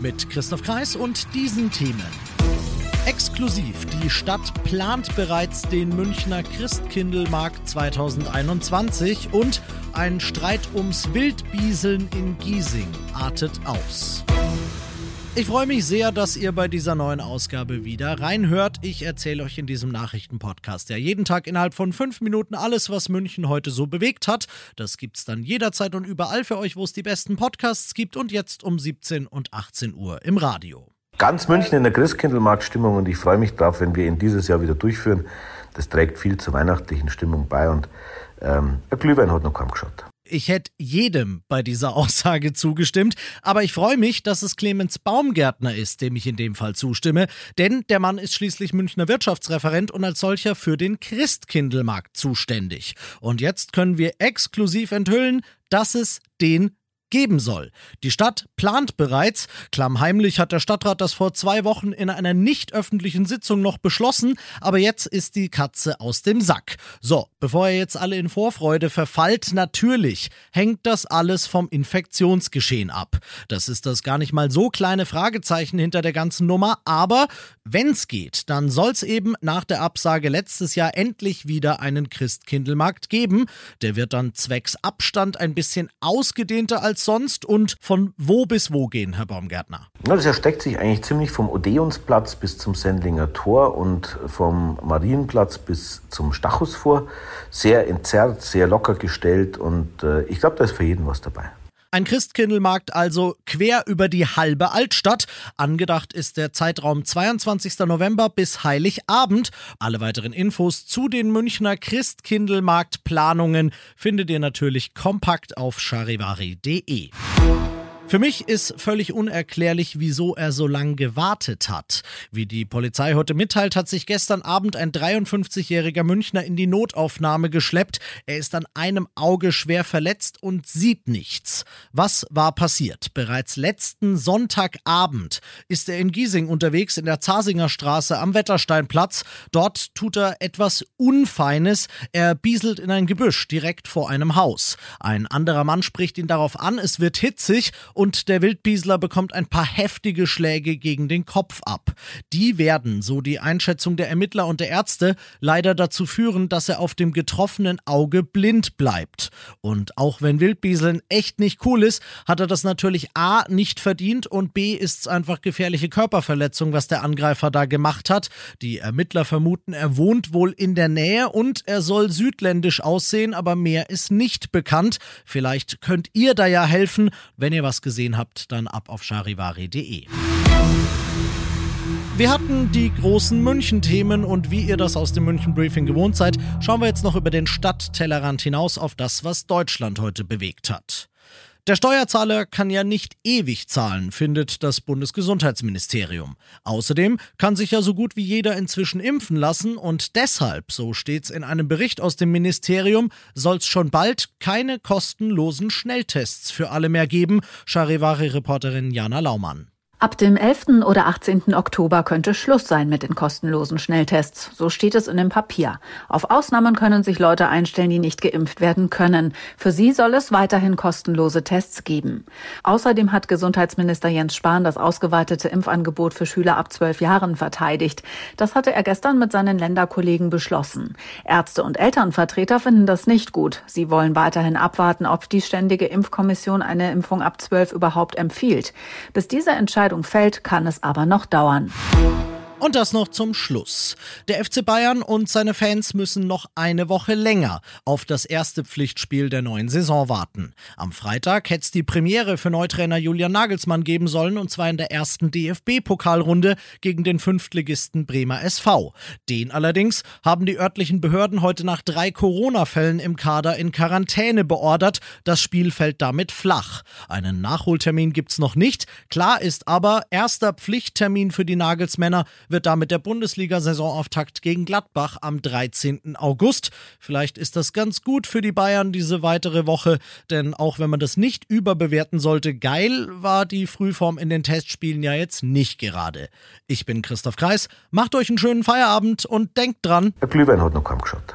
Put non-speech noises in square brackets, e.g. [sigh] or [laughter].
Mit Christoph Kreis und diesen Themen. Exklusiv, die Stadt plant bereits den Münchner Christkindlmarkt 2021 und ein Streit ums Wildbieseln in Giesing artet aus. Ich freue mich sehr, dass ihr bei dieser neuen Ausgabe wieder reinhört. Ich erzähle euch in diesem Nachrichtenpodcast ja jeden Tag innerhalb von fünf Minuten alles, was München heute so bewegt hat. Das gibt's dann jederzeit und überall für euch, wo es die besten Podcasts gibt und jetzt um 17 und 18 Uhr im Radio. Ganz München in der Christkindlmarkt-Stimmung und ich freue mich drauf, wenn wir ihn dieses Jahr wieder durchführen. Das trägt viel zur weihnachtlichen Stimmung bei und ähm, ein Glühwein hat noch kaum geschaut. Ich hätte jedem bei dieser [laughs] Aussage zugestimmt, aber ich freue mich, dass es Clemens Baumgärtner ist, dem ich in dem Fall zustimme, denn der Mann ist schließlich Münchner Wirtschaftsreferent und als solcher für den Christkindlmarkt zuständig. Und jetzt können wir exklusiv enthüllen, dass es den geben soll. Die Stadt plant bereits. Klammheimlich hat der Stadtrat das vor zwei Wochen in einer nicht öffentlichen Sitzung noch beschlossen, aber jetzt ist die Katze aus dem Sack. So, bevor ihr jetzt alle in Vorfreude verfallt, natürlich hängt das alles vom Infektionsgeschehen ab. Das ist das gar nicht mal so kleine Fragezeichen hinter der ganzen Nummer, aber wenn's geht, dann soll's eben nach der Absage letztes Jahr endlich wieder einen Christkindlmarkt geben. Der wird dann zwecks Abstand ein bisschen ausgedehnter als als sonst und von wo bis wo gehen, Herr Baumgärtner? Das erstreckt sich eigentlich ziemlich vom Odeonsplatz bis zum Sendlinger Tor und vom Marienplatz bis zum Stachus vor. Sehr entzerrt, sehr locker gestellt und äh, ich glaube, da ist für jeden was dabei. Ein Christkindlmarkt also quer über die halbe Altstadt. Angedacht ist der Zeitraum 22. November bis Heiligabend. Alle weiteren Infos zu den Münchner Christkindlmarktplanungen findet ihr natürlich kompakt auf charivari.de. Für mich ist völlig unerklärlich, wieso er so lange gewartet hat. Wie die Polizei heute mitteilt, hat sich gestern Abend ein 53-jähriger Münchner in die Notaufnahme geschleppt. Er ist an einem Auge schwer verletzt und sieht nichts. Was war passiert? Bereits letzten Sonntagabend ist er in Giesing unterwegs in der Zasinger Straße am Wettersteinplatz. Dort tut er etwas Unfeines. Er bieselt in ein Gebüsch direkt vor einem Haus. Ein anderer Mann spricht ihn darauf an, es wird hitzig der Wildbiesler bekommt ein paar heftige Schläge gegen den Kopf ab. Die werden, so die Einschätzung der Ermittler und der Ärzte, leider dazu führen, dass er auf dem getroffenen Auge blind bleibt. Und auch wenn Wildbieseln echt nicht cool ist, hat er das natürlich A nicht verdient und B ist es einfach gefährliche Körperverletzung, was der Angreifer da gemacht hat. Die Ermittler vermuten, er wohnt wohl in der Nähe und er soll südländisch aussehen, aber mehr ist nicht bekannt. Vielleicht könnt ihr da ja helfen, wenn ihr was gesehen habt, dann ab auf charivari.de. Wir hatten die großen München-Themen und wie ihr das aus dem München-Briefing gewohnt seid, schauen wir jetzt noch über den Stadttellerrand hinaus auf das, was Deutschland heute bewegt hat. Der Steuerzahler kann ja nicht ewig zahlen, findet das Bundesgesundheitsministerium. Außerdem kann sich ja so gut wie jeder inzwischen impfen lassen und deshalb, so steht's in einem Bericht aus dem Ministerium, soll's schon bald keine kostenlosen Schnelltests für alle mehr geben, Charivari-Reporterin Jana Laumann. Ab dem 11. oder 18. Oktober könnte Schluss sein mit den kostenlosen Schnelltests. So steht es in dem Papier. Auf Ausnahmen können sich Leute einstellen, die nicht geimpft werden können. Für sie soll es weiterhin kostenlose Tests geben. Außerdem hat Gesundheitsminister Jens Spahn das ausgeweitete Impfangebot für Schüler ab zwölf Jahren verteidigt. Das hatte er gestern mit seinen Länderkollegen beschlossen. Ärzte und Elternvertreter finden das nicht gut. Sie wollen weiterhin abwarten, ob die Ständige Impfkommission eine Impfung ab zwölf überhaupt empfiehlt. Bis diese Entscheidung Entscheidung fällt, kann es aber noch dauern. Und das noch zum Schluss. Der FC Bayern und seine Fans müssen noch eine Woche länger auf das erste Pflichtspiel der neuen Saison warten. Am Freitag hätte es die Premiere für Neutrainer Julian Nagelsmann geben sollen und zwar in der ersten DFB-Pokalrunde gegen den Fünftligisten Bremer SV. Den allerdings haben die örtlichen Behörden heute nach drei Corona-Fällen im Kader in Quarantäne beordert. Das Spiel fällt damit flach. Einen Nachholtermin gibt's noch nicht. Klar ist aber, erster Pflichttermin für die Nagelsmänner wird damit der Bundesliga-Saisonauftakt gegen Gladbach am 13. August. Vielleicht ist das ganz gut für die Bayern diese weitere Woche, denn auch wenn man das nicht überbewerten sollte, geil war die Frühform in den Testspielen ja jetzt nicht gerade. Ich bin Christoph Kreis, macht euch einen schönen Feierabend und denkt dran. Der Glühwein hat noch kaum geschaut.